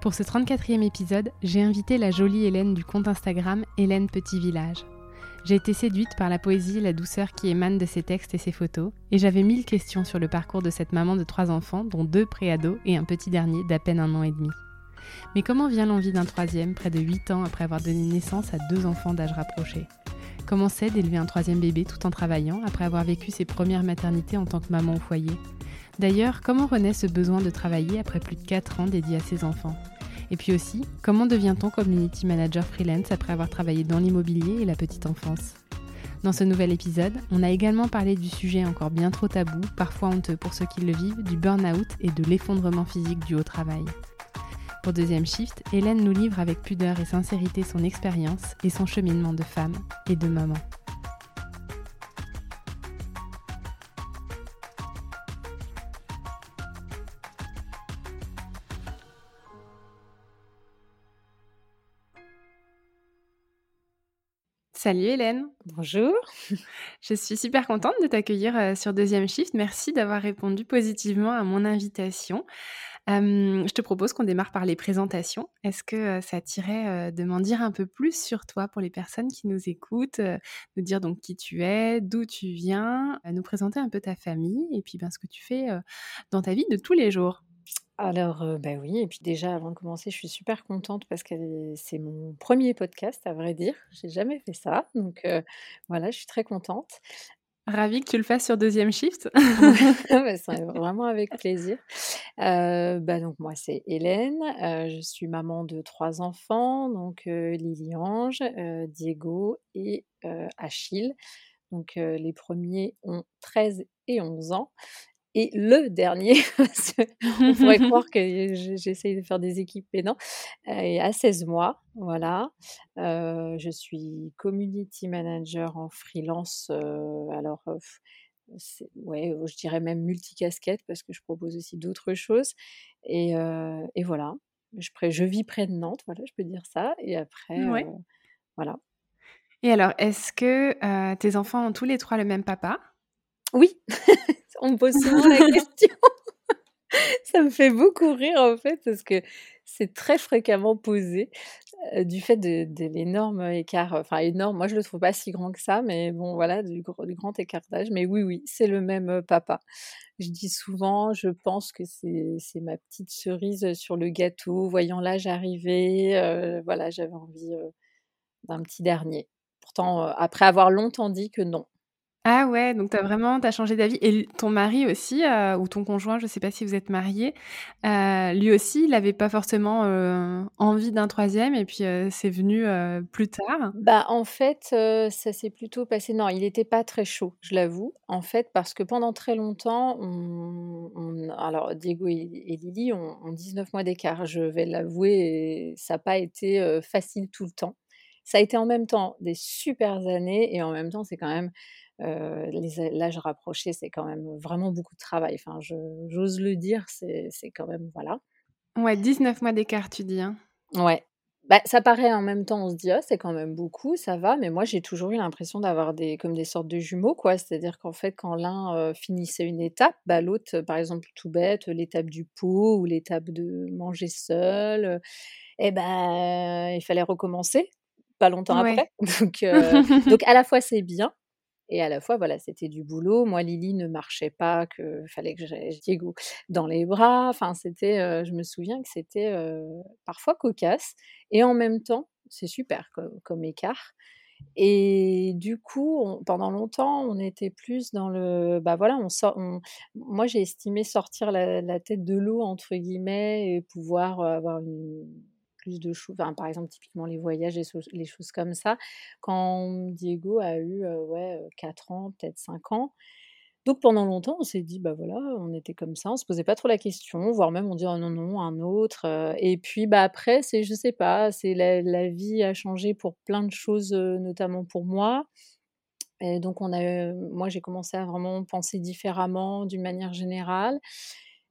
Pour ce 34e épisode, j'ai invité la jolie Hélène du compte Instagram Hélène Petit Village. J'ai été séduite par la poésie et la douceur qui émanent de ses textes et ses photos, et j'avais mille questions sur le parcours de cette maman de trois enfants, dont deux préados et un petit dernier d'à peine un an et demi. Mais comment vient l'envie d'un troisième près de 8 ans après avoir donné naissance à deux enfants d'âge rapproché? Comment c'est d'élever un troisième bébé tout en travaillant après avoir vécu ses premières maternités en tant que maman au foyer? D'ailleurs, comment renaît ce besoin de travailler après plus de 4 ans dédié à ses enfants? Et puis aussi, comment devient-on community manager freelance après avoir travaillé dans l'immobilier et la petite enfance? Dans ce nouvel épisode, on a également parlé du sujet encore bien trop tabou, parfois honteux pour ceux qui le vivent, du burn-out et de l'effondrement physique du haut travail. Pour deuxième shift, Hélène nous livre avec pudeur et sincérité son expérience et son cheminement de femme et de maman. Salut Hélène. Bonjour. Je suis super contente de t'accueillir euh, sur Deuxième Shift. Merci d'avoir répondu positivement à mon invitation. je te propose qu'on démarre par les présentations. Est-ce que euh, ça t'irait euh, de m'en dire un peu plus sur toi pour les personnes qui nous écoutent, nous dire donc qui tu es, d'où tu viens, nous présenter un peu ta famille et puis ben, ce que tu fais dans ta vie de tous les jours? Alors, ben oui et puis déjà avant de commencer, je suis super contente parce que c'est mon premier podcast à vrai dire. J'ai jamais fait ça, donc voilà, je suis très contente. Ravie que tu le fasses sur Deuxième Shift. Bah, c'est vraiment avec plaisir. bah, donc moi c'est Hélène, je suis maman de trois enfants, donc Lily Ange, Diego et Achille. Donc les premiers ont 13 et 11 ans et le dernier, parce qu'on pourrait croire que j'essaye de faire des équipes, mais non, est à 16 mois, voilà. je suis community manager en freelance, alors, ouais, je dirais même multicasquette parce que je propose aussi d'autres choses et et voilà. Je je vis près de Nantes, voilà, je peux dire ça et après, voilà. Et alors, est-ce que, tes enfants ont tous les trois le même papa? Oui. On me pose souvent la question. ça me fait beaucoup rire en fait parce que c'est très fréquemment posé du fait de, l'énorme écart, enfin énorme, moi je le trouve pas si grand que ça, mais bon voilà, du, du grand écart d'âge. Mais oui, oui, c'est le même papa. Je dis souvent, je pense que c'est ma petite cerise sur le gâteau, voyant l'âge arriver, voilà, j'avais envie d'un petit dernier. Pourtant, après avoir longtemps dit que non, ah ouais, donc tu as vraiment tu changé d'avis et ton mari aussi, euh, ou ton conjoint, je ne sais pas si vous êtes mariés, euh, lui aussi, il n'avait pas forcément, euh, envie d'un troisième et puis, c'est venu, plus tard? Bah, en fait, ça s'est plutôt passé non, il n'était pas très chaud, je l'avoue. En fait, parce que pendant très longtemps, on alors Diego et Lily ont ont 19 mois d'écart, je vais l'avouer ça n'a pas été, facile tout le temps. Ça a été en même temps des super années et en même temps, c'est quand même l'âge rapproché, c'est quand même vraiment beaucoup de travail. Enfin, j'ose le dire, c'est quand même, voilà. Ouais, 19 mois d'écart, tu dis. Hein. Ouais. Bah, ça paraît en même temps, on se dit, «Ah, c'est quand même beaucoup, ça va, mais moi j'ai toujours eu l'impression d'avoir des, comme des sortes de jumeaux, quoi. C'est-à-dire qu'en fait, quand l'un finissait une étape, bah, l'autre, par exemple, tout bête, l'étape du pot ou l'étape de manger seul, eh ben, il fallait recommencer, pas longtemps après. Donc, donc à la fois c'est bien, et à la fois, voilà, c'était du boulot. Moi, Lily ne marchait pas, que fallait que j'ai Diego dans les bras. Enfin, c'était, je me souviens que c'était, parfois cocasse et en même temps, c'est super comme écart et du coup, pendant longtemps, on était plus dans le bah, voilà, on sort moi, j'ai estimé sortir la «tête de l'eau» entre guillemets et pouvoir, avoir une plus de choses par exemple, typiquement les voyages, et les choses comme ça. Quand Diego a eu, ouais, 4 ans, peut-être 5 ans, donc pendant longtemps, on s'est dit: «Bah, voilà», on était comme ça, on se posait pas trop la question, voire même on dit: «Oh non, non, un autre», et puis, bah, après, c'est je sais pas, c'est la la vie a changé pour plein de choses, notamment pour moi et donc on a, moi, j'ai commencé à vraiment penser différemment d'une manière générale.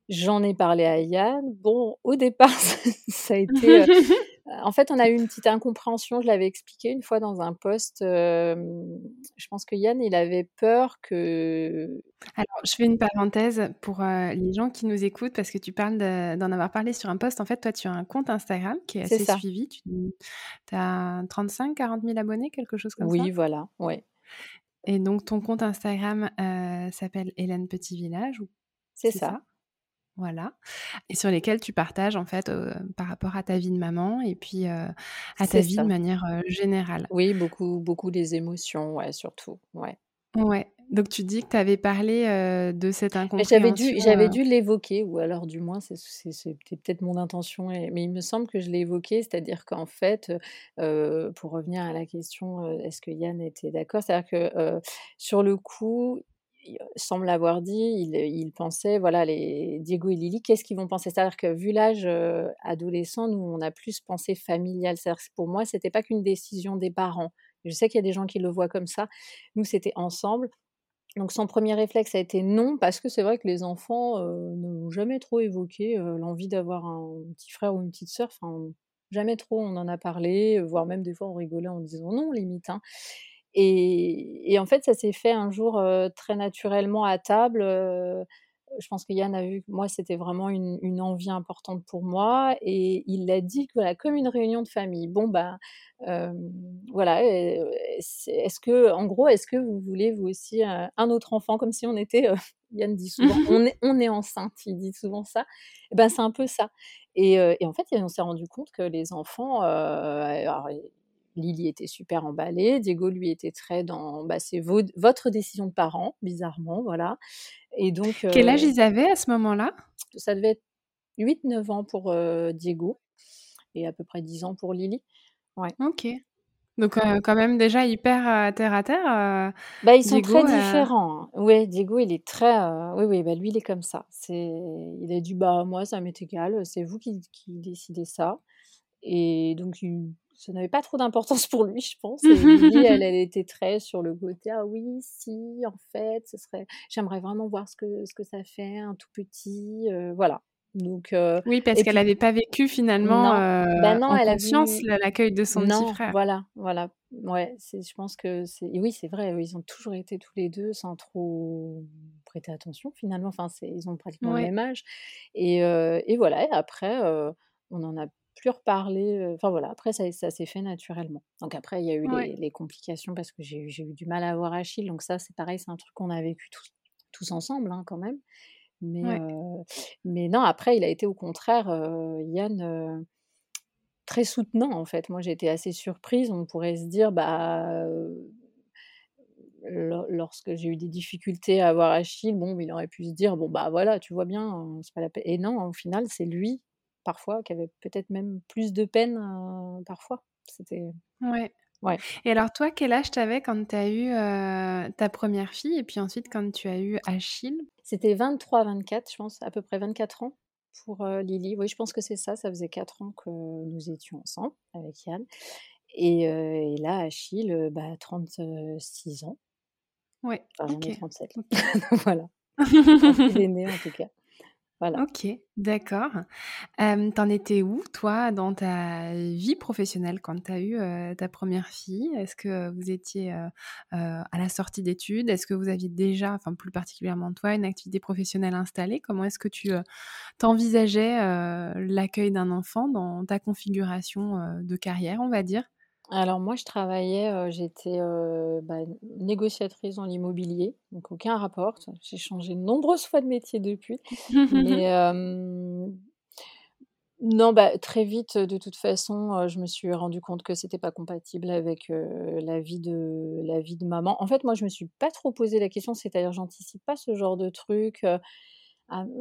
J'en ai parlé à Yann. Bon, au départ, ça a été, en fait, on a eu une petite incompréhension, je l'avais expliqué une fois dans un post, je pense que Yann, il avait peur que alors, je fais une parenthèse pour, les gens qui nous écoutent parce que tu parles d'en avoir parlé sur un post. En fait, toi, tu as un compte Instagram qui est assez suivi. Tu as 35-40 000 abonnés, quelque chose comme ça? Oui, voilà, ouais. Et donc ton compte Instagram, s'appelle Hélène Petit Village ou c'est ça? Voilà et sur lesquels tu partages en fait, par rapport à ta vie de maman et puis, à ta vie de manière, générale. Oui, beaucoup beaucoup des émotions, ouais, surtout, ouais. Ouais, donc tu dis que tu avais parlé, de cette incompréhension, j'avais dû j'avais dû l'évoquer ou alors du moins c'est c'était peut-être mon intention et mais il me semble que je l'ai évoqué, c'est-à-dire qu'en fait, pour revenir à la question, est-ce que Yann était d'accord? C'est-à-dire que, sur le coup, sans me l'avoir dit, il, pensait, voilà, les Diego et Lily, qu'est-ce qu'ils vont penser? C'est-à-dire que vu l'âge adolescent, nous, on a plus pensé familial. C'est-à-dire que pour moi, c'était pas qu'une décision des parents. Je sais qu'il y a des gens qui le voient comme ça. Nous, c'était ensemble. Donc son premier réflexe a été non, parce que c'est vrai que les enfants n'ont jamais trop évoqué l'envie d'avoir un petit frère ou une petite sœur. Enfin, jamais trop on en a parlé, voire même des fois on rigolait en disant non, limite. Hein. Et, en fait, ça s'est fait un jour très naturellement à table. je pense que Yann a vu que moi, c'était vraiment une, envie importante pour moi. Et il l'a dit voilà, comme une réunion de famille. Bon, bah, voilà. Est-ce que, en gros, est-ce que vous voulez vous aussi un autre enfant, comme si on était. Yann dit souvent, on, est, on est enceinte, il dit souvent ça. Et ben, c'est un peu ça. Et, en fait, on s'est rendu compte que les enfants, Lily était super emballée, Diego lui était très dans bah, c'est votre décision de parents, bizarrement, voilà. Et donc quel âge ils avaient à ce moment-là? Ça devait être 8-9 ans pour Diego et à peu près 10 ans pour Lily. Ouais. Ok. Donc quand même déjà hyper terre à terre. bah ils sont très différents. Hein. Oui, Diego il est très, oui oui bah lui il est comme ça. C'est, il a dit bah moi ça m'est égal, c'est vous qui, qui décidez ça. Et donc il ça n'avait pas trop d'importance pour lui, je pense. Et Lily, elle, elle était très sur le côté ah oui, si, en fait, ce serait, j'aimerais vraiment voir ce que ce que ça fait, un tout petit, euh, voilà. Donc euh, oui, parce qu'elle n'avait pas vécu finalement euh, bah non, en elle conscience l'accueil de son petit frère. Voilà, voilà. Ouais, je pense que c'est, oui, c'est vrai. Ils ont toujours été tous les deux sans trop prêter attention finalement. Enfin, ils ont pratiquement le même âge. Et, et voilà. Et après, on en a plus reparler. Enfin voilà, après ça, ça s'est fait naturellement. Donc après, il y a eu les, complications parce que j'ai eu du mal à avoir Achille. Donc ça, c'est pareil, c'est un truc qu'on a vécu tous, tous ensemble hein, quand même. Mais, mais non, après, il a été au contraire, Yann, très soutenant en fait. Moi, j'ai été assez surprise. On pourrait se dire, bah lorsque j'ai eu des difficultés à avoir Achille, bon, il aurait pu se dire, bon, bah voilà, tu vois bien, c'est pas la peine. Et non, au final, c'est lui parfois, qui avait peut-être même plus de peine parfois. C'était. Ouais. Ouais. Et alors, toi, quel âge t'avais quand tu as eu ta première fille et puis ensuite quand tu as eu Achille? C'était 23-24, je pense, à peu près 24 ans pour Lily. Oui, je pense que c'est ça. Ça faisait 4 ans que nous étions ensemble avec Yann. Et, là, Achille, bah, 36 ans. Ouais. Enfin, ai 37. voilà. Il est né en tout cas. OK, d'accord. T'en étais où, toi, dans ta vie professionnelle quand tu as eu ta première fille? Est-ce que vous étiez à la sortie d'études? Est-ce que vous aviez déjà, enfin plus particulièrement toi, une activité professionnelle installée? Comment est-ce que tu t'envisageais l'accueil d'un enfant dans ta configuration de carrière, on va dire? Alors moi, je travaillais, heu, j'étais, heu, bah, négociatrice dans l'immobilier, donc aucun rapport. J'ai changé de nombreuses fois de métier depuis, mais hem, non, bah, très vite, de toute façon, heu, je me suis rendu compte que c'était pas compatible avec, heu, la vie de la vie de maman. En fait, moi, je me suis pas trop posé la question, c'est-à-dire j'anticipe pas ce genre de truc, heu,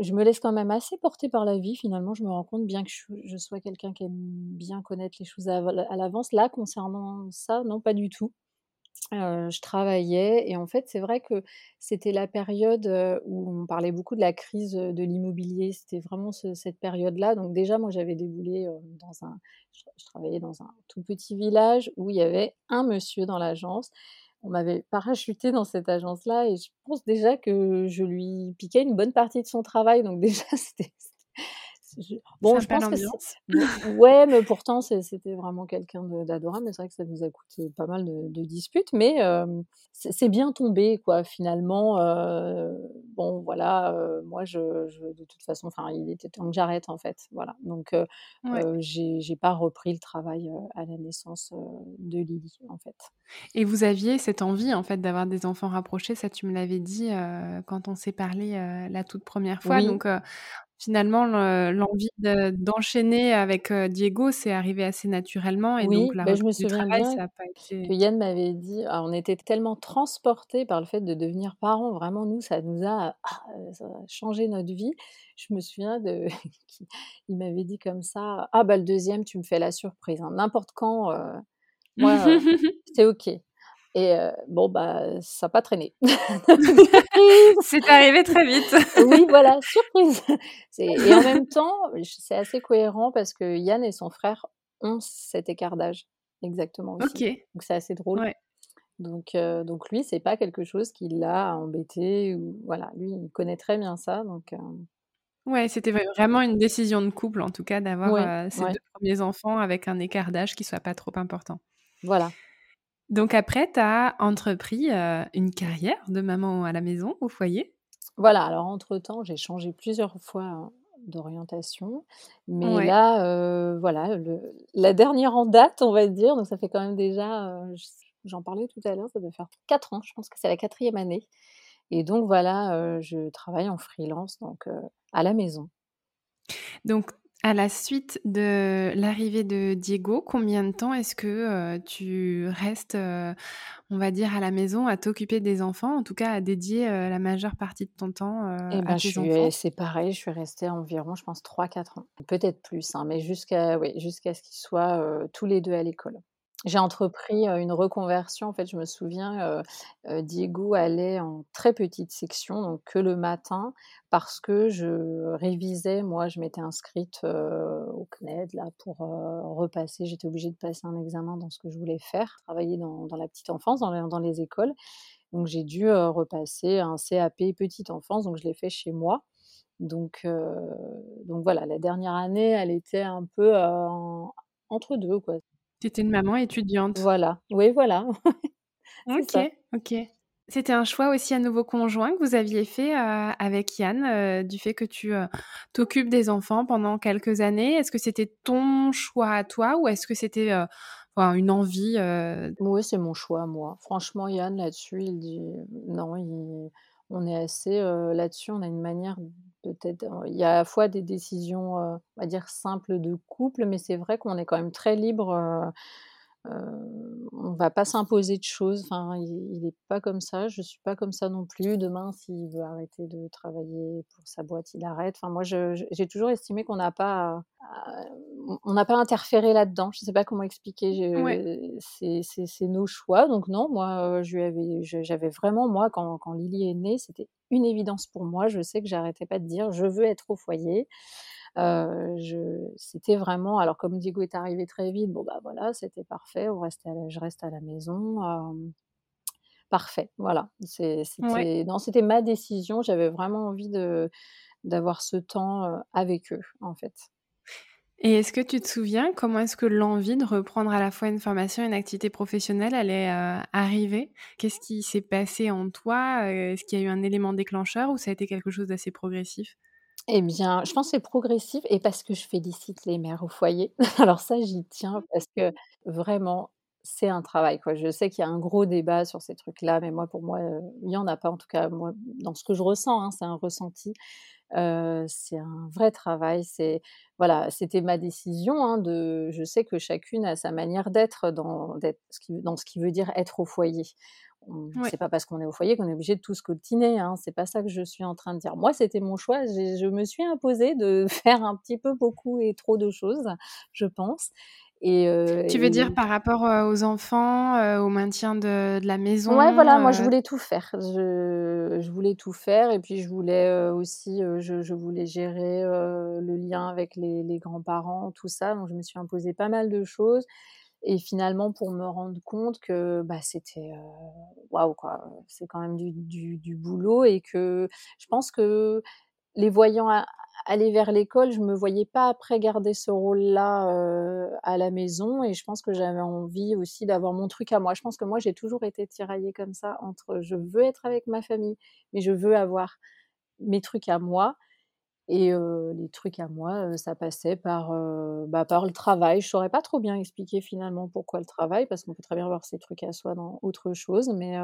je me laisse quand même assez porter par la vie finalement. Je me rends compte, bien que je sois quelqu'un qui aime bien connaître les choses à l'avance, là, concernant ça, non, pas du tout. Heu, je travaillais et en fait, c'est vrai que c'était la période, heu, où on parlait beaucoup de la crise, de l'immobilier. C'était vraiment ce cette période-là. Donc déjà, moi, j'avais déboulé, heu, dans un je travaillais dans un tout petit village où il y avait un monsieur dans l'agence. On m'avait parachutée dans cette agence-là et je pense déjà que je lui piquais une bonne partie de son travail. Donc déjà, c'était bon, je pense que ouais, mais pourtant c'était vraiment quelqu'un d'adorable, mais c'est vrai que ça nous a coûté pas mal de de disputes, mais c'est bien tombé quoi finalement, bon voilà, moi je je de toute façon, enfin il était temps que j'arrête en fait, voilà. Donc Ouais. j'ai pas repris le travail, à la naissance, de Lily en fait. Et vous aviez cette envie, en fait, d'avoir des enfants rapprochés, ça tu me l'avais dit, quand on s'est parlé, la toute première fois. Oui. Donc finalement le l'envie de d'enchaîner avec, heu, Diego, c'est arrivé assez naturellement et donc la bah, je me souviens travail, bien ça a pas que été Yann m'avait dit ah on était tellement transportés par le fait de devenir parents, vraiment nous ça nous a ah, ça a changé notre vie. Je me souviens de qu'il il m'avait dit comme ça: «Ah bah, le 2e tu me fais la surprise, hein, n'importe quand, heu, moi, c'est OK» et bon bah, ça a pas traîné. C'est arrivé très vite. Oui voilà, surprise! Et en même temps, c'est assez cohérent parce que Yann et son frère ont cet écart d'âge, exactement aussi. OK. Donc c'est assez drôle. Ouais. Donc heu, donc lui, c'est pas quelque chose qui l'a embêté ou voilà, lui, il connaît très bien ça donc Ouais, c'était vraiment une décision de couple, en tout cas, d'avoir, heu, ces ouais. 2 premiers enfants avec un écart d'âge qui soit pas trop important. Voilà. Donc après, tu as entrepris, heu, une carrière de maman à la maison, au foyer? Voilà, alors entre temps, j'ai changé plusieurs fois d'orientation, mais Ouais. là, heu, voilà, le la dernière en date, on va dire, donc ça fait quand même déjà, heu, j j'en parlais tout à l'heure, ça doit faire 4 ans, je pense que c'est la 4e année et donc voilà, je travaille en freelance donc à la maison. Donc à la suite de l'arrivée de Diego, combien de temps est-ce que, heu, tu restes, heu, on va dire à la maison à t'occuper des enfants, en tout cas à dédier, heu, la majeure partie de ton temps, Et à je tes enfants? c'est pareil, je suis restée environ, je pense 3-4 ans, peut-être plus, hein, mais jusqu'à oui, jusqu'à ce qu'ils soient, tous les 2 à l'école. J'ai entrepris, une reconversion, en fait, je me souviens, Diego allait en très petite section, donc que le matin, parce que je révisais, moi, je m'étais inscrite, au CNED là pour, repasser j'étais obligée de passer un examen dans ce que je voulais faire, travailler dans la petite enfance, dans les écoles. Donc j'ai dû, repasser un CAP petite enfance, donc je l'ai fait chez moi. Donc voilà, la dernière année, elle était un peu, entre 2 quoi. Tu étais une maman étudiante? Voilà, oui, voilà, OK, ça. OK. C'était un choix aussi à nouveau conjoint que vous aviez fait, heu, avec Yann, heu, du fait que tu, heu, t'occupes des enfants pendant quelques années? Est-ce que c'était ton choix à toi ou est-ce que c'était, une envie, Oui, c'est mon choix moi. Franchement, Yann, là-dessus, il dit non, il on est assez, là-dessus, on a une manière peut-être il y a à la fois des décisions, on va dire simples de couple, mais c'est vrai qu'on est quand même très libre, on va pas s'imposer de choses, enfin, il il est pas comme ça, je suis pas comme ça non plus. Demain, s'il veut arrêter de travailler pour sa boîte, il arrête. Enfin moi, j'ai toujours estimé qu'on n'a pas à on n'a pas à interférer là-dedans. Je sais pas comment expliquer, Ouais. c'est nos choix, donc non, moi, j'avais vraiment moi, quand quand Lily est née, c'était une évidence pour moi. Je sais que j'arrêtais pas de dire: «Je veux être au foyer». Je c'était vraiment alors comme Diego est arrivé très vite, bon bah, voilà, c'était parfait, on restait à la je reste à la maison, hem, parfait, voilà. C'est Ouais. c'était non, c'était ma décision, j'avais vraiment envie de d'avoir ce temps, heu, avec eux, en fait. Et est-ce que tu te souviens comment est-ce que l'envie de reprendre à la fois une formation et une activité professionnelle, heu, arrivée? Qu'est-ce qui s'est passé en toi? Est-ce qu'il y a eu un élément déclencheur ou ça a été quelque chose d'assez progressif? Eh bien, je pense c'est progressif et parce que je félicite les mères au foyer. Alors ça, j'y tiens parce que vraiment, c'est un travail, quoi. Je sais qu'il y a un gros débat sur ces trucs-là, mais moi, pour moi, il y en a pas, en tout cas, dans ce que je ressens, hein, c'est un ressenti. c'est un vrai travail, c'est voilà, c'était ma décision, hein, de je sais que chacune a sa manière d'être dans ce qui veut dire être au foyer. C'est pas parce qu'on est au foyer qu'on est obligé de tout scoltiner, hein, c'est pas ça que je suis en train de dire. Moi, c'était mon choix, je me suis imposée de faire un petit peu beaucoup et trop de choses, je pense et tu veux dire par rapport, aux enfants, au maintien de de la maison, Ouais, voilà, moi je voulais tout faire. Je je voulais tout faire et puis je voulais, aussi, je je voulais gérer, le lien avec les les grands-parents, tout ça, donc je me suis imposé pas mal de choses et finalement pour me rendre compte que, bah, c'était, waouh quoi, c'est quand même du du du boulot et que je pense que les voyant aller vers l'école, je me voyais pas après garder ce rôle-là euh, à la maison et je pense que j'avais envie aussi d'avoir mon truc à moi. Je pense que moi j'ai toujours été tiraillée comme ça entre je veux être avec ma famille, mais je veux avoir mes trucs à moi. Et euh, les trucs à moi, euh, ça passait par, bah, par le travail. Je saurais pas trop bien expliquer finalement pourquoi le travail, parce qu'on peut très bien avoir ses trucs à soi dans autre chose, mais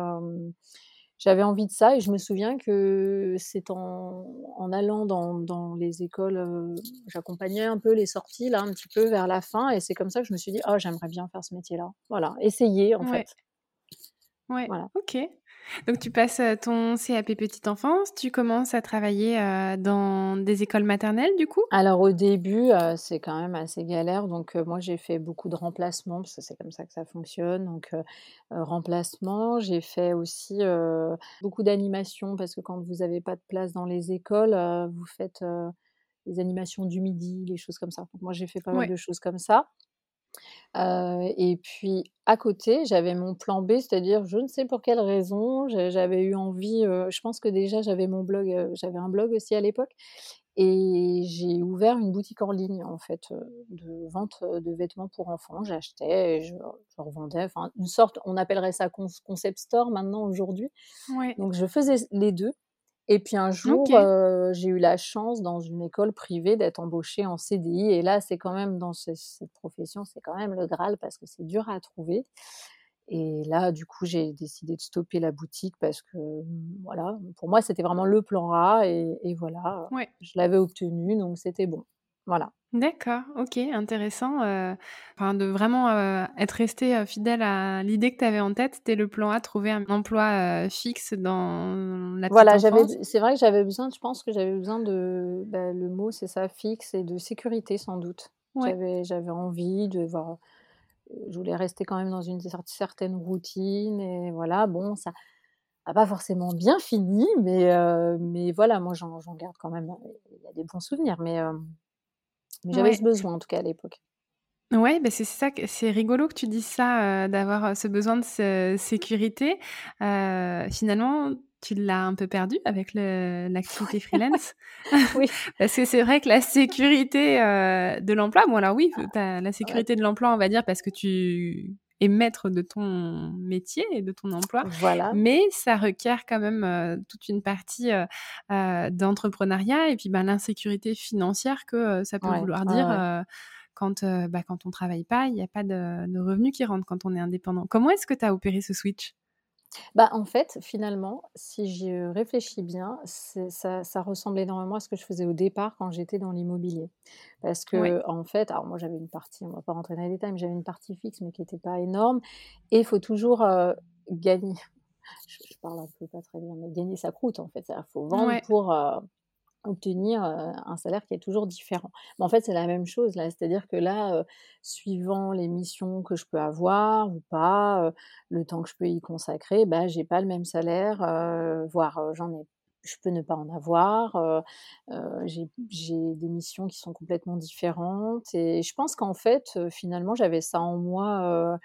j'avais envie de ça et je me souviens que c'est en, en allant dans, dans, les écoles, j'accompagnais un peu les sorties là un petit peu vers la fin et c'est comme ça que je me suis dit oh j'aimerais bien faire ce métier-là. Voilà, essayer en fait. Ouais. Voilà. Ok. Donc tu passes ton CAP petite enfance, tu commences à travailler dans des écoles maternelles du coup? Alors au début, c'est quand même assez galère. Donc moi j'ai fait beaucoup de remplacements parce que c'est comme ça que ça fonctionne. Donc remplacement, j'ai fait aussi beaucoup d'animations parce que quand vous n'avez pas de place dans les écoles, vous faites les animations du midi, les choses comme ça. Donc moi j'ai fait pas mal de choses comme ça et puis à côté, j'avais mon plan B, c'est-à-dire je ne sais pour quelle raison, j'avais eu envie, je pense que déjà j'avais mon blog, j'avais un blog aussi à l'époque et j'ai ouvert une boutique en ligne en fait, de vente, de vêtements pour enfants. J'achetais et je revendais, enfin une sorte on appellerait ça concept store maintenant aujourd'hui. Donc je faisais les deux et puis un jour, j'ai eu la chance dans une école privée d'être embauchée en CDI. Et là, c'est quand même dans cette profession, c'est quand même le Graal parce que c'est dur à trouver. Et là, du coup, j'ai décidé de stopper la boutique parce que, mmh, voilà, pour moi, c'était vraiment le plan A. Et, et voilà, je l'avais obtenu, donc c'était bon. Voilà. D'accord, OK, intéressant, enfin de vraiment, être resté, fidèle à l'idée que tu avais en tête, c'était le plan A, trouver un emploi, fixe dans la Voilà, j'avais c'est vrai que j'avais besoin je pense que j'avais besoin de, bah, le mot c'est ça, fixe et de sécurité sans doute. J'avais j'avais envie de voir je voulais rester quand même dans une certaine routine et voilà, bon ça a pas forcément bien fini mais mais voilà, moi j'en garde quand même, il y a des bons souvenirs mais mais j'avais ce besoin en tout cas à l'époque. Ouais, bah, c'est ça c'est rigolo que tu dises ça, d'avoir, ce besoin de sécurité. finalement, tu l'as un peu perdu avec l'activité freelance. Oui. Parce que c'est vrai que la sécurité, de l'emploi bon alors oui, as la sécurité de l'emploi, on va dire, parce que tu et maître de ton métier et de ton emploi. Voilà. Mais ça requiert quand même toute une partie d'entrepreneuriat et puis bah, l'insécurité financière que ça peut vouloir dire. quand, bah, quand on travaille pas, il n'y a pas de, de revenus qui rentrent quand on est indépendant. Comment est-ce que tu as opéré ce switch? Bah, en fait, finalement, si j'y réfléchis bien, ça ça ressemble énormément à ce que je faisais au départ quand j'étais dans l'immobilier. Parce que en fait, alors moi j'avais une partie, on va pas rentrer dans les détails, mais j'avais une partie fixe, mais qui n'était pas énorme et il faut toujours, gagner. Je je parle un peu pas très bien, mais gagner sa croûte en fait. Il faut vendre pour, obtenir un salaire qui est toujours différent. Mais en fait, c'est la même chose là, c'est-à-dire que là, suivant les missions que je peux avoir ou pas, le temps que je peux y consacrer, bah, j'ai pas le même salaire, voire j'en ai je peux ne pas en avoir. j'ai des missions qui sont complètement différentes et je pense qu'en fait, finalement, j'avais ça en moi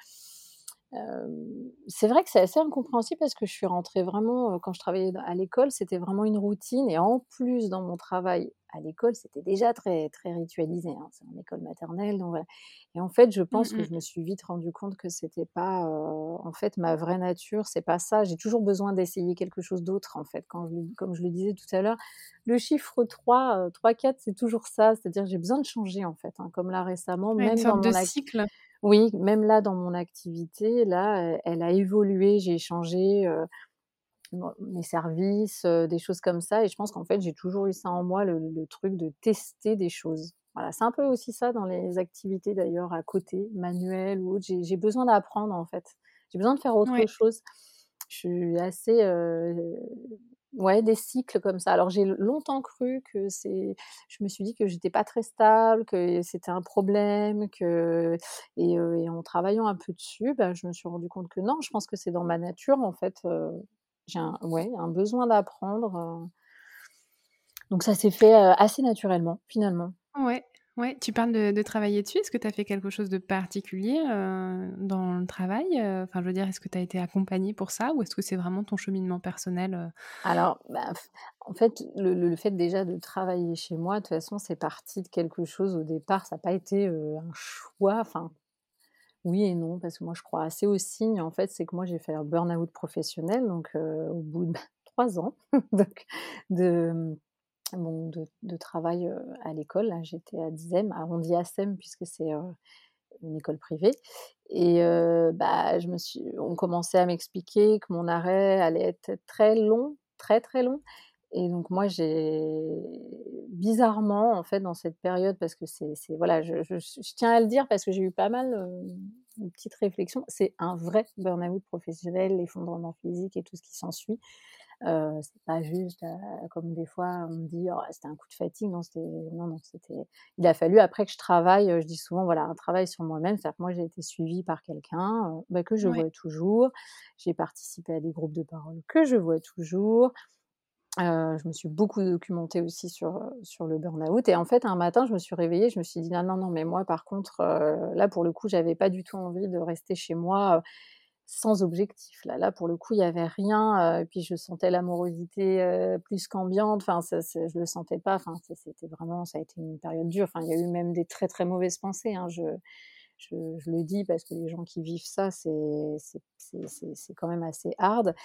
c'est vrai que c'est assez incompréhensible parce que je suis rentrée vraiment, quand je travaillais à l'école, c'était vraiment une routine et en plus dans mon travail à l'école, c'était déjà très, très ritualisé, hein. C'est une école maternelle donc voilà et en fait, je mmh pense que je me suis vite rendu compte que c'était pas, en fait, ma vraie nature, c'est pas ça. J'ai toujours besoin d'essayer quelque chose d'autre, en fait. Quand je comme je le disais tout à l'heure, le chiffre 3, 3-4, c'est toujours ça. C'est-à-dire j'ai besoin de changer, en fait, hein. Comme là récemment, même dans mon de cycle. Oui, même là, dans mon activité, là, elle a évolué. J'ai changé, mes services, des choses comme ça et je pense qu'en fait, j'ai toujours eu ça en moi, le le truc de tester des choses. Voilà, c'est un peu aussi ça dans les activités d'ailleurs à côté, manuelles ou autres. J'ai besoin d'apprendre, en fait. J'ai besoin de faire autre Ouais. chose. Je suis assez, ouais, des cycles comme ça. Alors j'ai longtemps cru que c'est je me suis dit que j'étais pas très stable, que c'était un problème, que et en travaillant un peu dessus, bah, je me suis rendu compte que non, je pense que c'est dans ma nature en fait, j'ai un besoin d'apprendre, donc ça s'est fait, assez naturellement, finalement. Ouais, ouais, tu parles de travailler dessus. Est-ce que tu as fait quelque chose de particulier, heu, dans le travail? Heu, enfin, je veux dire, est-ce que tu as été accompagnée pour ça ou est-ce que c'est vraiment ton cheminement personnel, heu? Alors, bah, en fait, le fait déjà de travailler chez moi, de toute façon, c'est parti de quelque chose au départ, ça a pas été, un choix, enfin, oui et non, parce que moi je crois assez aux signes. En fait, c'est que moi j'ai fait un burn-out professionnel, donc au bout de 3 ans donc de, bon, de de travail, à l'école, j'étais à DISEM, arrondi ASSEM puisque c'est, une école privée et bah, je me suis on commençait à m'expliquer que mon arrêt allait être très long, très, très long et donc moi j'ai bizarrement, en fait, dans cette période parce que c'est voilà, je je je tiens à le dire parce que j'ai eu pas mal, de petites réflexions. C'est un vrai burn-out professionnel, l'effondrement physique et tout ce qui s'ensuit. Heu, c'est pas juste, heu, comme des fois on me dit: «Oh, c'était un coup de fatigue». Non, c'était non, non, c'était il a fallu après que je travaille, heu, je dis souvent, voilà, un travail sur moi-même. C'est-à-dire que moi, j'ai été suivie par quelqu'un, bah, que je vois toujours. J'ai participé à des groupes de parole que je vois toujours. Je me suis beaucoup documentée aussi sur, sur le burn-out et en fait, un matin, je me suis réveillée, je me suis dit: «Non, non, non, mais moi, par contre, là, pour le coup, j'avais pas du tout envie de rester chez moi, sans objectif». Là là, pour le coup, il y avait rien, heu, et puis je sentais l'amorosité, heu, plus qu'ambiante, enfin, ça je le sentais pas, enfin, c'était vraiment ça a été une période dure. Enfin, il y a eu même des très, très mauvaises pensées, hein. Je je je le dis parce que les gens qui vivent ça, c'est quand même assez hard.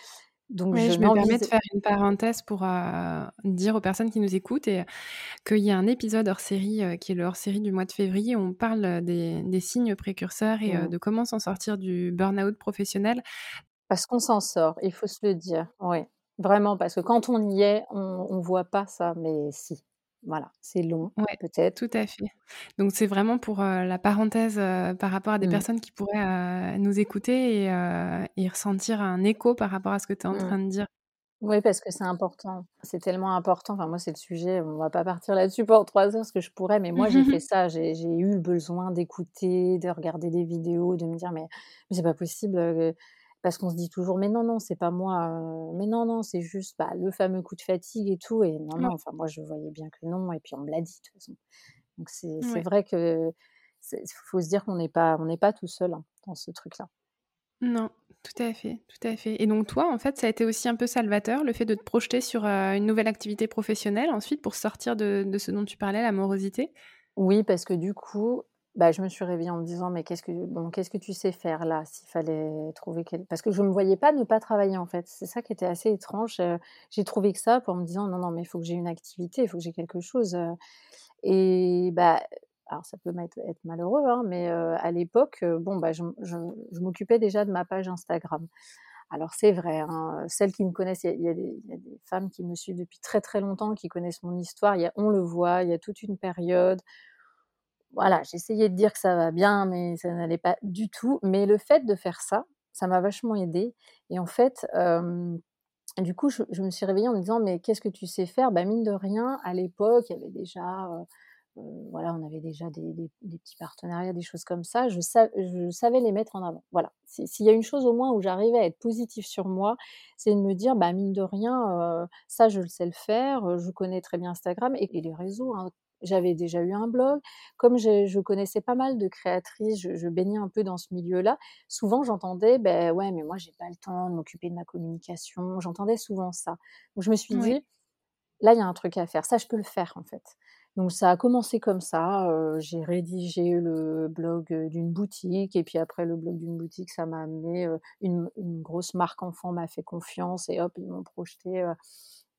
Donc Ouais, je je me permets de faire une parenthèse pour, heu, dire aux personnes qui nous écoutent et qu'il y a un épisode hors série, heu, qui est le hors série du mois de février où on parle, des des signes précurseurs et mmh. de comment s'en sortir du burn-out professionnel. Parce qu'on s'en sort, il faut se le dire, oui. Vraiment, parce que quand on y est, on on voit pas ça, mais si. Voilà, c'est long, Ouais, peut-être. tout à fait. Donc c'est vraiment pour, heu, la parenthèse, heu, par rapport à des Mmh. personnes qui pourraient, heu, nous écouter et et ressentir un écho par rapport à ce que tu es en Mmh. train de dire. Oui, parce que c'est important. C'est tellement important. Enfin, moi, c'est le sujet, on va pas partir là-dessus pendant 3 heures, parce que je pourrais, mais moi, j'ai fait ça. J'ai eu besoin d'écouter, de regarder des vidéos, de me dire: «Mais mais c'est pas possible, heu», parce qu'on se dit toujours: «Mais non, non, c'est pas moi, heu, mais non, non, c'est juste, bah, le fameux coup de fatigue et tout» et non, non, enfin, moi, je voyais bien que non et puis on me l'a dit, de toute façon. Donc c'est ouais. vrai que faut se dire qu'on n'est pas on n'est pas tout seul, hein, dans ce truc-là. Non, tout à fait, tout à fait et donc toi, en fait, ça a été aussi un peu salvateur, le fait de te projeter sur, heu, une nouvelle activité professionnelle ensuite pour sortir de de ce dont tu parlais, la morosité? Oui, parce que du coup, bah, je me suis réveillée en me disant: «Mais qu'est-ce que bon, qu'est-ce que tu sais faire là?» s'il fallait trouver parce que je me voyais pas ne pas travailler, en fait. C'est ça qui était assez étrange, heu, j'ai trouvé que ça pour me disant: «Non, non, mais il faut que j'ai une activité, il faut que j'ai quelque chose», heu et bah, alors ça peut être malheureux, hein, mais heu, à l'époque, bon, bah, je je m'occupais déjà de ma page Instagram. Alors c'est vrai, hein, celles qui me connaissent, il y a des femmes qui me suivent depuis très, très longtemps, qui connaissent mon histoire. Y a on le voit, il y a toute une période voilà, j'essayais de dire que ça va bien, mais ça n'allait pas du tout. Mais le fait de faire ça, ça m'a vachement aidée et en fait, du coup, je me suis réveillée en me disant: «Mais qu'est-ce que tu sais faire?» bah, mine de rien, à l'époque, il y avait déjà, voilà, on avait déjà des petits partenariats, des choses comme ça. Je sa je savais les mettre en avant. Voilà. Si s'il y a une chose au moins où j'arrivais à être positive sur moi, c'est de me dire: «Bah, mine de rien, ça je le sais le faire, je connais très bien Instagram» et et les réseaux, hein. J'avais déjà eu un blog, comme je je connaissais pas mal de créatrices, je je baignais un peu dans ce milieu-là, souvent j'entendais: «Beh, ouais, mais moi j'ai pas le temps de m'occuper de ma communication». J'entendais souvent ça. Donc je me suis dit: «Là, il y a un truc à faire, ça je peux le faire en fait». Donc ça a commencé comme ça, heu, j'ai rédigé le blog, heu, d'une boutique et puis après le blog d'une boutique, ça m'a amené, heu, une une grosse marque enfant m'a fait confiance et hop, ils m'ont heu,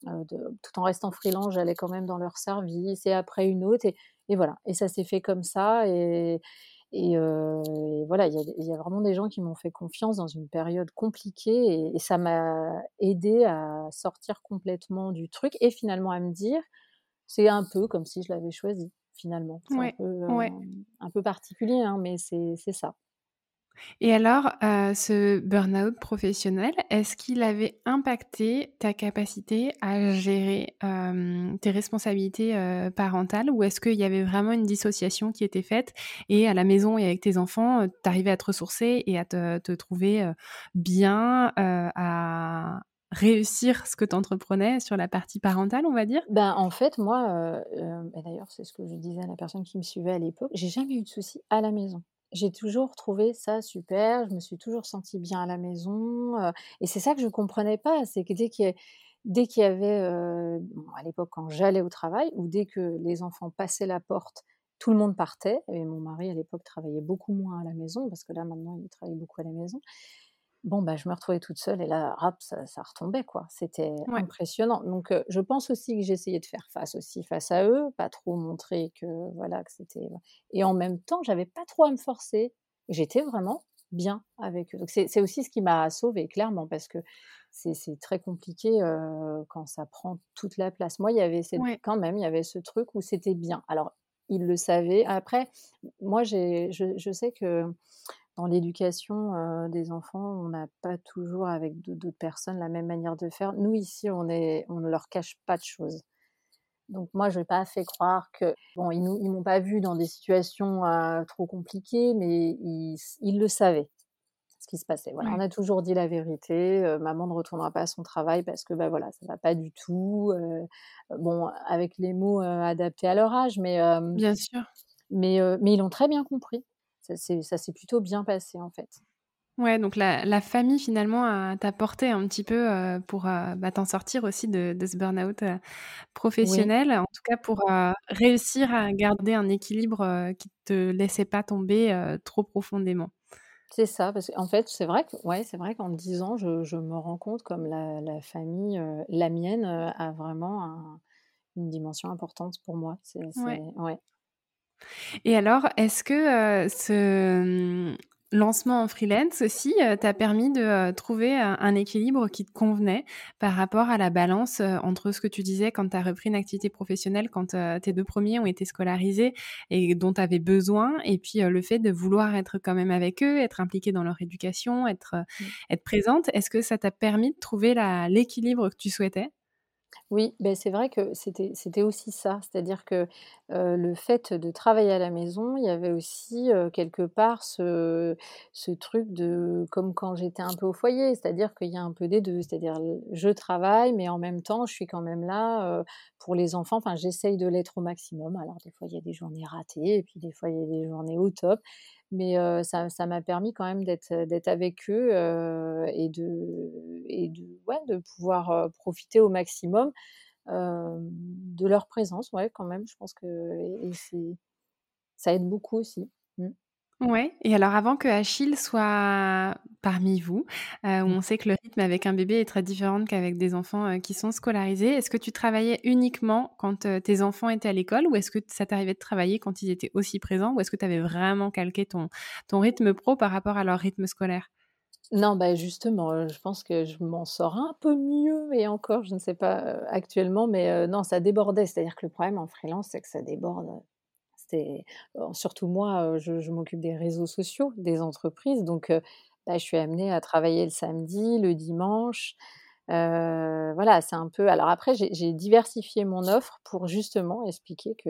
de tout en restant freelance, j'allais quand même dans leur service et après une autre et et voilà et ça s'est fait comme ça et et, voilà, il y, a vraiment des gens qui m'ont fait confiance dans une période compliquée et, ça m'a aidé à sortir complètement du truc et finalement à me dire, c'est un peu comme si je l'avais choisi finalement. C'est un, peu, un peu particulier, hein, mais c'est ça. Et alors, ce burn-out professionnel, est-ce qu'il avait impacté ta capacité à gérer, tes responsabilités, parentales? Ou est-ce qu'il y avait vraiment une dissociation qui était faite et à la maison et avec tes enfants, tu arrivais à te ressourcer et à te trouver, bien, à réussir ce que tu entreprenais sur la partie parentale, on va dire? Ben, en fait, moi, et d'ailleurs, c'est ce que je disais à la personne qui me suivait à l'époque, j'ai jamais eu de soucis à la maison j'ai toujours trouvé ça super, je me suis toujours sentie bien à la maison, et c'est ça que je comprenais pas, c'est que dès qu'il y, avait, à l'époque quand j'allais au travail, ou dès que les enfants passaient la porte, tout le monde partait, et mon mari à l'époque travaillait beaucoup moins à la maison, parce que là maintenant il travaille beaucoup à la maison, bon, bah, je me retrouvais toute seule et là, rap, ça, ça retombait, quoi. C'était impressionnant. Donc, je pense aussi que j'essayais de faire face aussi face à eux, pas trop montrer que, voilà, que c'était. Et en même temps, j'avais pas trop à me forcer. J'étais vraiment bien avec eux. Donc, c'est aussi ce qui m'a sauvée, clairement, parce que c'est très compliqué quand ça prend toute la place. Moi, il y avait quand même, il y avait ce truc où c'était bien. Alors, ils le savaient. Après, moi, je, je sais que dans l'éducation des enfants, on n'a pas toujours avec d'autres personnes la même manière de faire. Nous ici, on est, on ne leur cache pas de choses. Donc moi, je n'ai pas fait croire que bon, ils ne m'ont pas vu dans des situations trop compliquées, mais ils, le savaient ce qui se passait. Voilà, on a toujours dit la vérité. maman ne retournera pas à son travail parce que bah voilà, ça va pas du tout. bon, avec les mots adaptés à leur âge, mais bien sûr. Mais mais ils l'ont très bien compris ça s'est plutôt bien passé en fait. Ouais, donc la, famille finalement t'a porté un petit peu pour bah, t'en sortir aussi de, ce burn-out professionnel, en tout cas pour réussir à garder un équilibre qui te laissait pas tomber trop profondément. C'est ça, parce qu'en fait, c'est vrai que, ouais, c'est vrai qu'en 10 ans, je, me rends compte comme la, famille, la mienne, a vraiment une dimension importante pour moi. C'est, ouais. Et alors, est-ce que ce mmh, lancement en freelance aussi t'a permis de trouver un équilibre qui te convenait par rapport à la balance entre ce que tu disais quand tu as repris une activité professionnelle, quand tes deux premiers ont été scolarisés et dont tu avais besoin, et puis le fait de vouloir être quand même avec eux, être impliqué dans leur éducation, être, mmh. être présente. Est-ce que ça t'a permis de trouver l'équilibre que tu souhaitais? Oui, ben c'est vrai que c'était aussi ça. C'est-à-dire que, le fait de travailler à la maison, il y avait aussi, quelque part ce truc de comme quand j'étais un peu au foyer, c'est-à-dire qu'il y a un peu des 2. C'est-à-dire je travaille, mais en même temps, je suis quand même là, pour les enfants. Enfin, j'essaye de l'être au maximum. Alors des fois, il y a des journées ratées et puis des fois, il y a des journées au top mais ça m'a permis quand même d'être avec eux et de pouvoir profiter au maximum de leur présence ouais quand même je pense que et, ça aide beaucoup aussi mmh. Ouais et alors avant que Achille soit parmi vous, où mmh. on sait que le rythme avec un bébé est très différent qu'avec des enfants, qui sont scolarisés, est-ce que tu travaillais uniquement quand, tes enfants étaient à l'école ou est-ce que ça t'arrivait de travailler quand ils étaient aussi présents? Ou est-ce que tu avais vraiment calqué ton ton rythme pro par rapport à leur rythme scolaire? Non, bah, justement, je pense que je m'en sors un peu mieux et encore, je ne sais pas, actuellement, mais non, ça débordait. C'est-à-dire que le problème en freelance, c'est que ça déborde, surtout moi, je, m'occupe des réseaux sociaux des entreprises, donc bah, je suis amenée à travailler le samedi, le dimanche. Voilà, c'est un peu. Alors après, j'ai diversifié mon offre pour justement expliquer que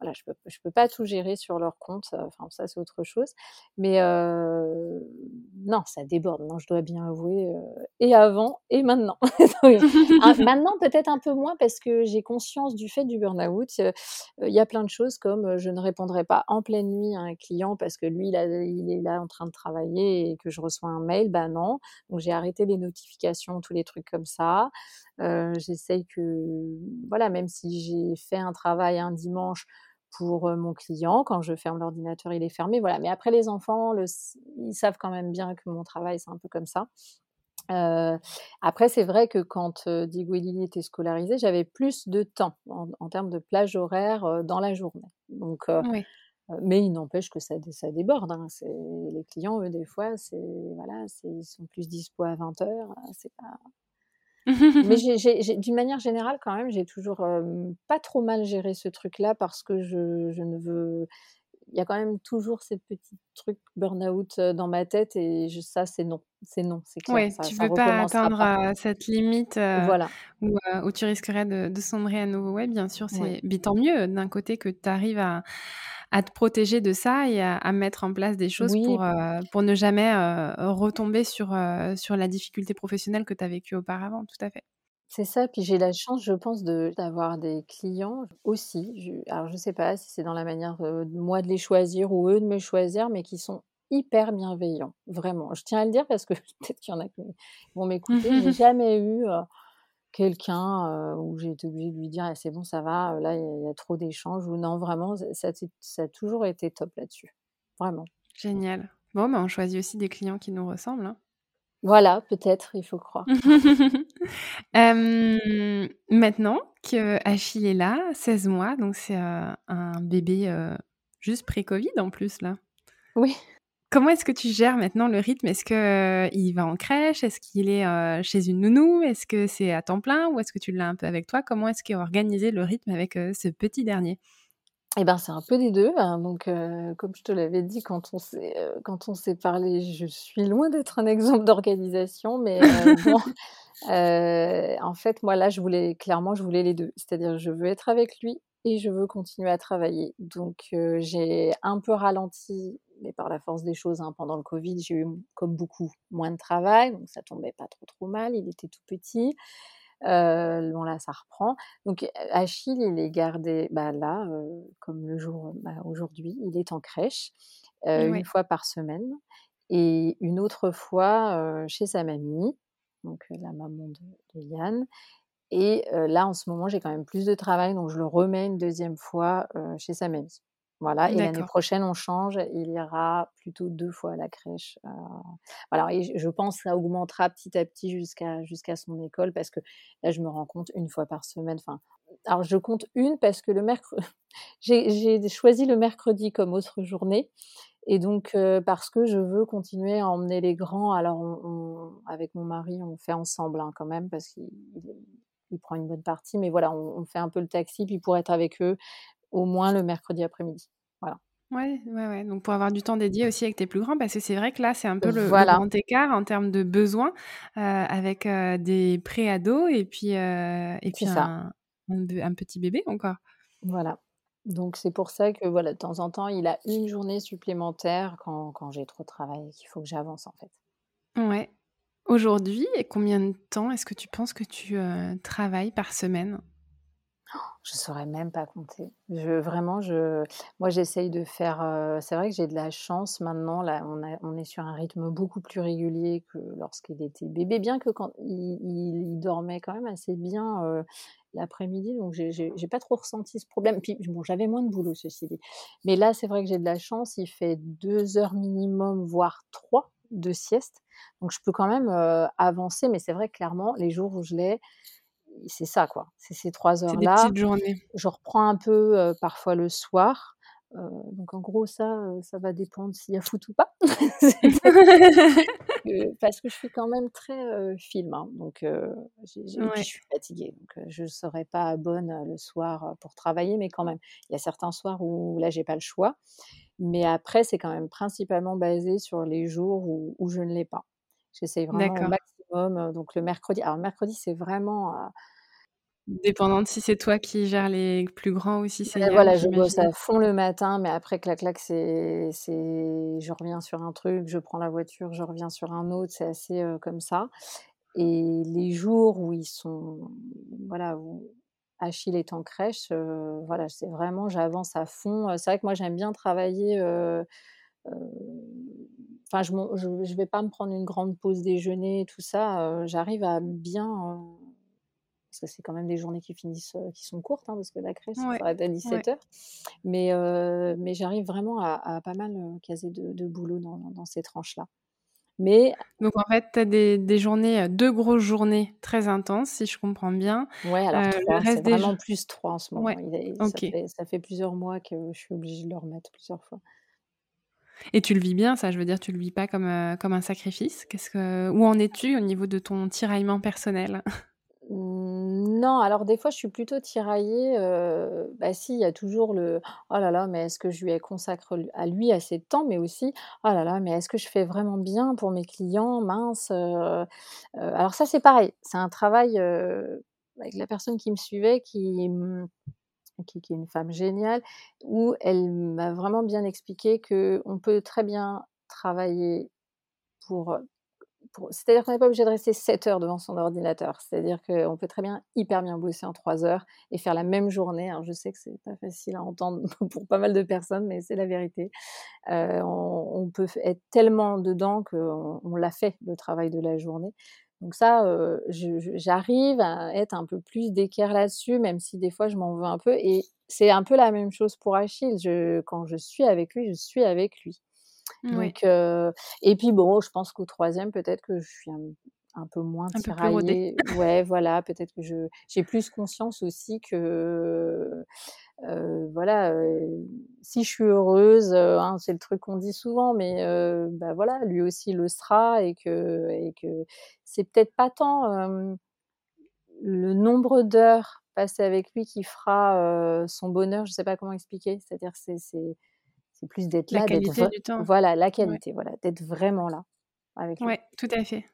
voilà, je peux, je peux pas tout gérer sur leur compte. Enfin, ça c'est autre chose. Mais non, ça déborde. Non, je dois bien avouer. et avant et maintenant. Maintenant peut-être un peu moins parce que j'ai conscience du fait du burn-out. Il y a plein de choses comme je ne répondrai pas en pleine nuit à un client parce que lui, il, il est là en train de travailler et que je reçois un mail. Ben non. Donc j'ai arrêté les notifications, tous les trucs comme ça. J'essaye que, voilà, même si j'ai fait un travail un dimanche pour mon client, quand je ferme l'ordinateur, il est fermé, voilà. Mais après, les enfants, ils savent quand même bien que mon travail, c'est un peu comme ça. après, c'est vrai que quand Diego et Lily étaient scolarisés, j'avais plus de temps en, termes de plage horaire dans la journée. Donc, mais il n'empêche que ça ça déborde, hein. Les clients, eux, des fois, voilà, ils sont plus dispo à 20:00, c'est pas mais d'une manière générale, quand même, j'ai toujours, pas trop mal géré ce truc-là parce que je je ne veux il y a quand même toujours ces petits trucs burn-out, dans ma tête et je ça, c'est non, c'est non, c'est clair, Ouais, ça tu ça veux pas atteindre, pas. cette limite, Voilà. où, tu risquerais de de sombrer à nouveau. Ouais, bien sûr, c'est tant mieux, d'un côté, que tu arrives à à te protéger de ça et à à mettre en place des choses Oui. pour, heu, pour ne jamais, heu, retomber sur, heu, sur la difficulté professionnelle que tu as vécue auparavant, tout à fait. C'est ça, puis j'ai la chance, je pense, de d'avoir des clients aussi, je alors je sais pas si c'est dans la manière, de moi de les choisir ou eux de me choisir, mais qui sont hyper bienveillants, vraiment. Je tiens à le dire parce que peut-être qu'il y en a qui vont m'écouter. J'ai jamais eu, quelqu'un, heu, où j'ai été obligée de lui dire: «Eh c'est bon, ça va, là, il y a il y a trop d'échanges» ou non, vraiment, ça a toujours été top là-dessus, vraiment. Génial. Bon, bah, on choisit aussi des clients qui nous ressemblent, hein. Voilà, peut-être, il faut croire. Maintenant qu'Achille est là, 16 mois, donc c'est, heu, un bébé, juste pré-covid, en plus, là. Oui. Comment est-ce que tu gères maintenant le rythme? Est-ce qu'il va en crèche? Est-ce qu'il est, heu, chez une nounou? Est-ce que c'est à temps plein? Ou est-ce que tu l'as un peu avec toi? Comment est-ce qu'est organisé le rythme avec, heu, ce petit dernier? Et ben, c'est un peu des 2, hein, donc comme je te l'avais dit quand on s'est, quand on s'est parlé, je suis loin d'être un exemple d'organisation, mais bon, en fait, moi, là, je voulais clairement, je voulais les 2. C'est-à-dire, je veux être avec lui et je veux continuer à travailler. Donc j'ai un peu ralenti, mais par la force des choses, hein, pendant le covid, j'ai eu, comme beaucoup, moins de travail, donc ça tombait pas trop, trop mal, il était tout petit. Heu, bon, là, ça reprend. Donc Achille, il est gardé, bah, là, heu, comme le jour, bah, aujourd'hui, il est en crèche, 1 Ouais. fois par semaine et une autre fois, heu, chez sa mamie, donc la maman de de Yann et là, en ce moment, j'ai quand même plus de travail, donc je le remets une 2e fois, chez sa mamie. Voilà et l'année prochaine, on change, il ira plutôt 2 fois à la crèche, voilà et je pense ça augmentera petit à petit jusqu'à jusqu'à son école parce que là, je me rends compte, 1 fois par semaine, enfin alors je compte 1 parce que le mercre j'ai choisi le mercredi comme autre journée et donc heu, parce que je veux continuer à emmener les grands. Alors on on avec mon mari, on fait ensemble, hein, quand même parce qu'il il il prend une bonne partie, mais voilà, on on fait un peu le taxi, puis pour être avec eux, au moins le mercredi après-midi. Voilà. Ouais, ouais, ouais, donc pour avoir du temps dédié aussi avec tes plus grands, parce que c'est vrai que là, c'est un peu le le Voilà. grand écart en termes de besoins, heu, avec, heu, des pré-ados et puis, heu, et puis ça. un un petit bébé encore. Voilà, donc c'est pour ça que, voilà, de temps en temps, il a 1 journée supplémentaire quand quand j'ai trop travaillé et qu'il faut que j'avance, en fait. Ouais. Aujourd'hui, combien de temps est-ce que tu penses que tu, travailles par semaine? Je saurais même pas compter. Je vraiment, je moi, j'essaye de faire, heu c'est vrai que j'ai de la chance maintenant, là, on a on est sur un rythme beaucoup plus régulier que lorsqu'il était bébé, bien que quand il dormait quand même assez bien, heu, l'après-midi, donc j'ai pas trop ressenti ce problème. Puis bon, j'avais moins de boulot, ceci dit. Mais là, c'est vrai que j'ai de la chance, il fait 2 heures minimum, voire 3 de sieste, donc je peux quand même, heu, avancer, mais c'est vrai, clairement, les jours où je l'ai, c'est ça, quoi, c'est ces 3 C'est des heures-là. petites journées. Je reprends un peu, parfois le soir, donc en gros, ça, ça va dépendre s'il y a foot ou pas. Parce que je suis quand même très, film, hein, donc Ouais. je suis fatiguée, donc je serais pas bonne, le soir, pour travailler, mais quand même, il y a certains soirs où là, j'ai pas le choix, mais après, c'est quand même principalement basé sur les jours où où je ne l'ai pas. J'essaye vraiment au D'accord. Donc le mercredi alors le mercredi, c'est vraiment, heu Dépendant de si c'est toi qui gères les plus grands ou si c'est voilà, je bosse à fond le matin, mais après, clac, clac, c'est je reviens sur un truc, je prends la voiture, je reviens sur un autre, c'est assez, comme ça. Et les jours où ils sont voilà, où Achille est en crèche, voilà, c'est vraiment j'avance à fond, c'est vrai que moi, j'aime bien travailler, enfin, je je vais pas me prendre une grande pause déjeuner, tout ça, heu, j'arrive à bien, heu parce que c'est quand même des journées qui finissent, heu, qui sont courtes, hein, parce que la crèche, ça Ouais, s'arrête à ouais. 17:00, mais j'arrive vraiment à à pas mal, caser de de boulot dans dans ces tranches-là. Mais Donc en fait, tu as des des journées, 2 grosses journées très intenses, si je comprends bien. Ouais, alors 3, c'est jours vraiment plus 3 en ce moment. ouais, Il est ça OK. fait ça fait plusieurs mois que je suis obligée de le remettre plusieurs fois. Et tu le vis bien ça? Je veux dire, tu le vis pas comme, comme un sacrifice? Qu'est-ce que où en es-tu au niveau de ton tiraillement personnel? Mmh, non, alors des fois, je suis plutôt tiraillée, heu, bah, si, il y a toujours le: «Oh là là, mais est-ce que je lui consacre à lui assez de temps?» mais aussi: «Oh là là, mais est-ce que je fais vraiment bien pour mes clients? Mince, heu». Heu, alors ça, c'est pareil, c'est un travail, avec la personne qui me suivait qui, mmh, qui est une femme géniale, où elle m'a vraiment bien expliqué qu'on peut très bien travailler pour, c'est-à-dire qu'on n'est pas obligé de rester 7 heures devant son ordinateur. C'est-à-dire qu'on peut très bien, hyper bien bosser en 3 heures et faire la même journée. Je sais que c'est pas facile à entendre pour pas mal de personnes, mais c'est la vérité. Heu, on on peut être tellement dedans qu'on on l'a fait, le travail de la journée. Donc ça, j'arrive à être un peu plus d'équerre là-dessus, même si des fois je m'en veux un peu et c'est un peu la même chose pour Achille. Je quand je suis avec lui, je suis avec lui. Donc heu et puis bon, je pense qu'au 3e, peut-être que je suis un un peu moins Un peu plus. Ouais, voilà, peut-être que je j'ai plus conscience aussi que, heu, voilà, si je suis heureuse, heu, hein, c'est le truc qu'on dit souvent, mais bah, voilà, lui aussi le sera et que et que c'est peut-être pas tant, le nombre d'heures passées avec lui qui fera, son bonheur, je sais pas comment expliquer. C'est-à-dire c'est c'est c'est plus d'être là, d'être qualité vrai du temps. voilà, la Ouais. qualité, voilà, d'être vraiment là, avec lui. Ouais, tout à fait,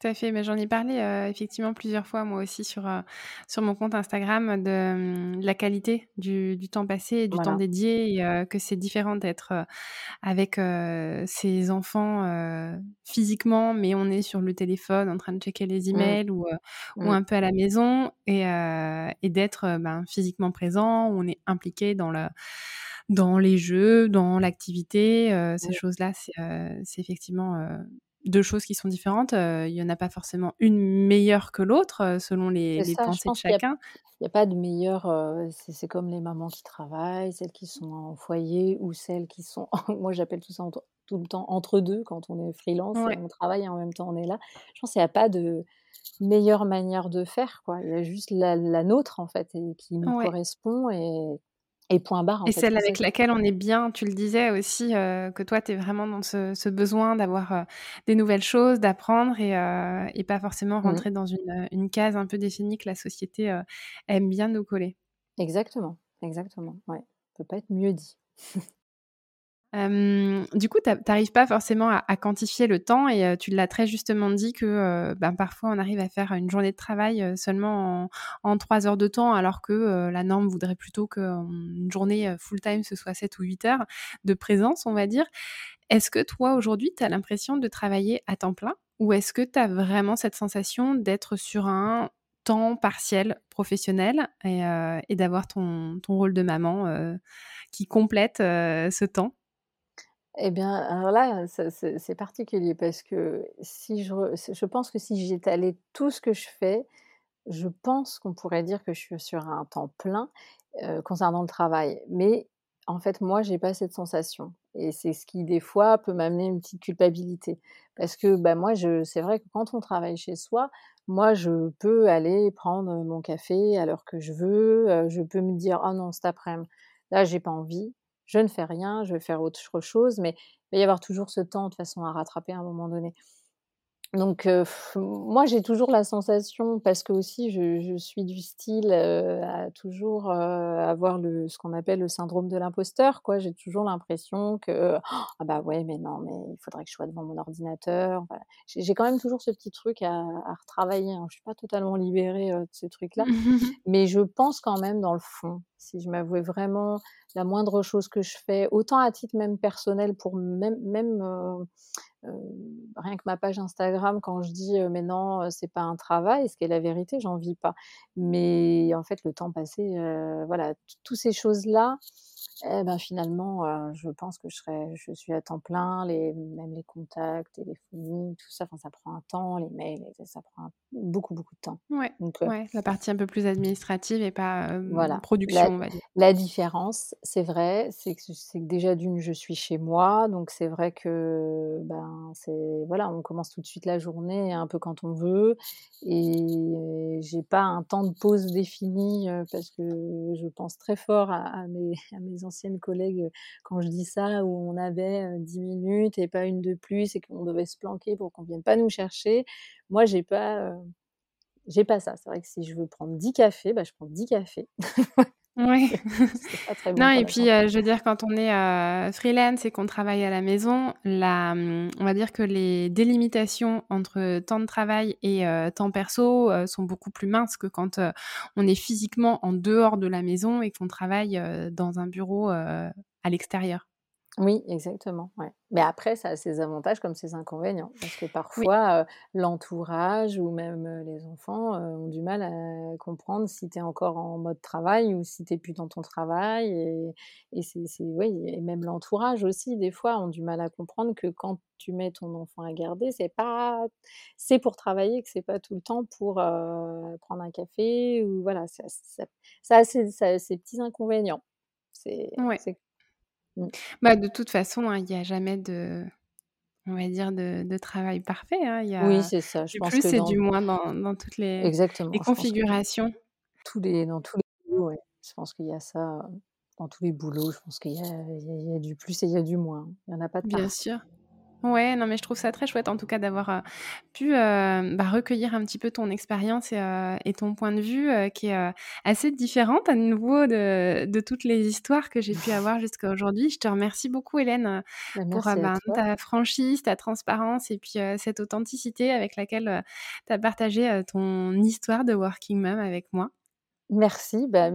tout à fait. Mais j'en ai parlé, heu, effectivement plusieurs fois moi aussi sur, heu, sur mon compte Instagram de, mmh, la qualité du du temps passé et du temps dédié et que c'est différent d'être, avec, ses enfants, physiquement, mais on est sur le téléphone en train de checker les Mmh. emails ou ou Mmh. un peu à la maison et et d'être, ben, physiquement présent, où on est impliqué dans le dans les jeux, dans l'activité, ces Mmh. choses-là, c'est effectivement, heu, 2 choses qui sont différentes. Heu, il y en a pas forcément une meilleure que l'autre, heu, selon les les ça, pensées de chacun. il y a pas de meilleure, heu, c'est comme les mamans qui travaillent, celles qui sont en foyer ou celles qui sont moi j'appelle tout ça entre tout le temps «entre 2» quand on est freelance et Ouais. on travaille et en même temps on est là. Je pense qu'il y a pas de meilleure manière de faire, quoi. Il y a juste la la nôtre, en fait et qui nous Ouais. correspond et et point barre, en Et fait, celle avec laquelle on est bien. Tu le disais aussi, heu, que toi, tu es vraiment dans ce ce besoin d'avoir, heu, des nouvelles choses, d'apprendre et et pas forcément Mmh. rentrer dans une, case un peu définie que la société, aime bien nous coller. Exactement, exactement, ouais. Ça peut pas être mieux dit. Du coup, tu a tu arrives pas forcément à quantifier le temps et tu l'as très justement dit que, ben, parfois on arrive à faire une journée de travail, seulement en 3 heures de temps alors que, la norme voudrait plutôt qu'une journée, heu, full time, ce soit 7 ou 8 heures de présence, on va dire. Est-ce que toi, aujourd'hui, tu as l'impression de travailler à temps plein? Ou est-ce que tu as vraiment cette sensation d'être sur un temps partiel professionnel et et d'avoir ton ton rôle de maman, qui complète, ce temps? Et bien, alors là, c'est particulier parce que si je je pense que si j'étalais tout ce que je fais, je pense qu'on pourrait dire que je suis sur un temps plein, concernant le travail. Mais en fait, moi, j'ai pas cette sensation et c'est ce qui, des fois, peut m'amener une petite culpabilité. Parce que, bah, moi, c'est vrai que quand on travaille chez soi, moi, je peux aller prendre, mon café à l'heure que je veux, je peux me dire: «Ah non, cet après-midi, là, j'ai pas envie, je ne fais rien, je vais faire autre chose», mais il va y avoir toujours ce temps, de façon, à rattraper à un moment donné. Donc heu, moi, j'ai toujours la sensation parce qu'aussi je je suis du style, heu, à toujours, heu, avoir le ce qu'on appelle le syndrome de l'imposteur, quoi. J'ai toujours l'impression que: «Ah bah, ouais, mais non, mais il faudrait que je sois devant mon ordinateur». Voilà. J'ai quand même toujours ce petit truc à à retravailler, hein. Je suis pas totalement libérée, de ce truc-là, mais je pense quand même dans le fond, si je m'avouais vraiment la moindre chose que je fais, autant à titre même personnel pour même même, rien que ma page Instagram quand je dis, «Mais non, c'est pas un travail», ce qui est la vérité, j'en vis pas. Mais en fait, le temps passé, voilà, t tous ces choses-là et ben, finalement, heu, je pense que je serais je suis à temps plein, les même les contacts, téléphonie, tout ça, enfin, ça prend un temps, les mails et ça prend un beaucoup, beaucoup de temps. Ouais, Donc heu ouais, la partie un peu plus administrative et pas, hem, Voilà, la production, on va dire. la différence, c'est vrai, c'est que c'est que déjà d'1 je suis chez moi, donc c'est vrai que, ben, c'est voilà, on commence tout de suite la journée un peu quand on veut et j'ai pas un temps de pause défini parce que je pense très fort à, mes, à mes anciennes collègues quand je dis ça où on avait 10 minutes et pas une de plus et qu'on devait se planquer pour qu'on vienne pas nous chercher. Moi, j'ai pas j'ai pas ça. C'est vrai que si je veux prendre 10 cafés, bah, je prends 10 cafés. Oui. non, et puis, je veux dire, quand on est freelance et qu'on travaille à la maison, la, on va dire que les délimitations entre temps de travail et temps perso sont beaucoup plus minces que quand on est physiquement en dehors de la maison et qu'on travaille dans un bureau à l'extérieur. Oui, exactement, ouais. Mais après, ça a ses avantages comme ses inconvénients. Parce que parfois, l'entourage ou même, les enfants, ont du mal à comprendre si tu es encore en mode travail ou si tu plus dans ton travail et et c'est oui et même l'entourage aussi, des fois, ont du mal à comprendre que quand tu mets ton enfant à garder, c'est pas c'est pour travailler, que c'est pas tout le temps pour, prendre un café ou voilà, ça ça ça a ses ses petits inconvénients. C'est c'est Mmh. Bah, de toute façon, hein, il n'y a jamais de on va dire de de travail parfait, hein. Il y Oui, c'est ça. Je du pense plus et du moins dans dans toutes les exactement, les configurations. tous les dans tous les boulots, ouais. Je pense qu'il y a ça, dans tous les boulots, je pense qu'il y a y a du plus et il y a du moins. Il y en a pas de Bien sûr. Ouais, non, mais je trouve ça très chouette en tout cas d'avoir pu bah, recueillir un petit peu ton expérience et, ton point de vue qui est assez différente à nouveau de, de, toutes les histoires que j'ai pu avoir jusqu'à aujourd'hui. Je te remercie beaucoup Hélène bah, pour bah, ta franchise, ta transparence et puis cette authenticité avec laquelle tu as partagé ton histoire de Working Mom avec moi. Merci, bah,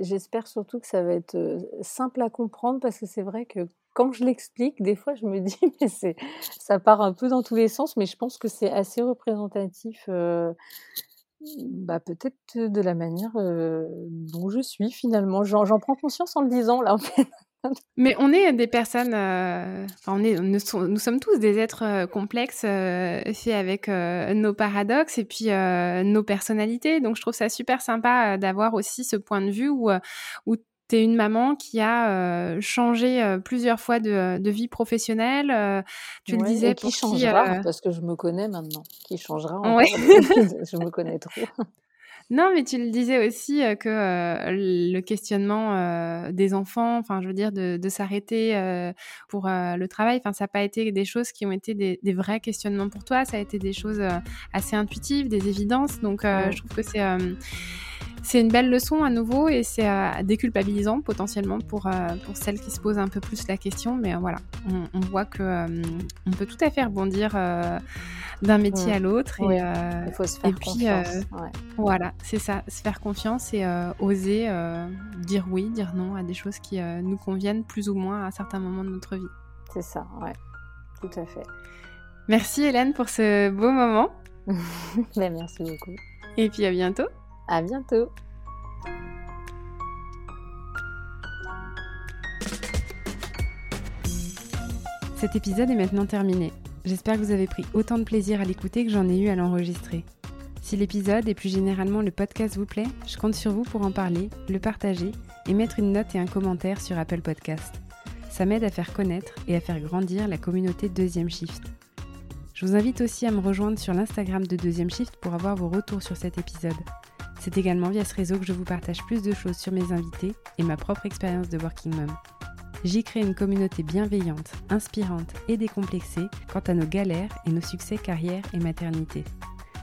j'espère surtout que ça va être simple à comprendre parce que c'est vrai que quand je l'explique, des fois, je me dis, mais c'est, ça part un peu dans tous les sens, mais je pense que c'est assez représentatif, euh, bah, peut-être de la manière euh, dont je suis finalement. J'en, prends conscience en le disant, là. Mais on est des personnes, euh, on est, nous, sommes tous des êtres complexes, faits avec nos paradoxes et puis nos personnalités. Donc je trouve ça super sympa d'avoir aussi ce point de vue où, où tu es une maman qui a changé plusieurs fois de, vie professionnelle. tu le disais qui changera parce que je me connais maintenant. Qui changera Je me connais trop. Non, mais tu le disais aussi que le questionnement des enfants, enfin, je veux dire, de, s'arrêter pour le travail, enfin, ça n'a pas été des choses qui ont été des, vrais questionnements pour toi. Ça a été des choses assez intuitives, des évidences. Donc, je trouve que c'est c'est une belle leçon à nouveau et c'est euh, déculpabilisant potentiellement pour, euh, pour celles qui se posent un peu plus la question. Mais euh, voilà, on, voit que on peut tout à fait rebondir d'un métier à l'autre. Et, Il faut se faire confiance. Voilà, c'est ça, se faire confiance et oser dire oui, dire non à des choses qui nous conviennent plus ou moins à certains moments de notre vie. C'est ça, ouais, tout à fait. Merci Hélène pour ce beau moment. Merci beaucoup. Et puis à bientôt. À bientôt. Cet épisode est maintenant terminé. J'espère que vous avez pris autant de plaisir à l'écouter que j'en ai eu à l'enregistrer. Si l'épisode et plus généralement le podcast vous plaît, je compte sur vous pour en parler, le partager et mettre une note et un commentaire sur Apple Podcast. Ça m'aide à faire connaître et à faire grandir la communauté Deuxième Shift. Je vous invite aussi à me rejoindre sur l'Instagram de Deuxième Shift pour avoir vos retours sur cet épisode. C'est également via ce réseau que je vous partage plus de choses sur mes invités et ma propre expérience de Working Mom. J'y crée une communauté bienveillante, inspirante et décomplexée quant à nos galères et nos succès carrière et maternité.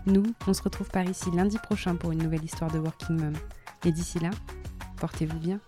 Nous, on se retrouve par ici lundi prochain pour une nouvelle histoire de Working Mom. Et d'ici là, portez-vous bien.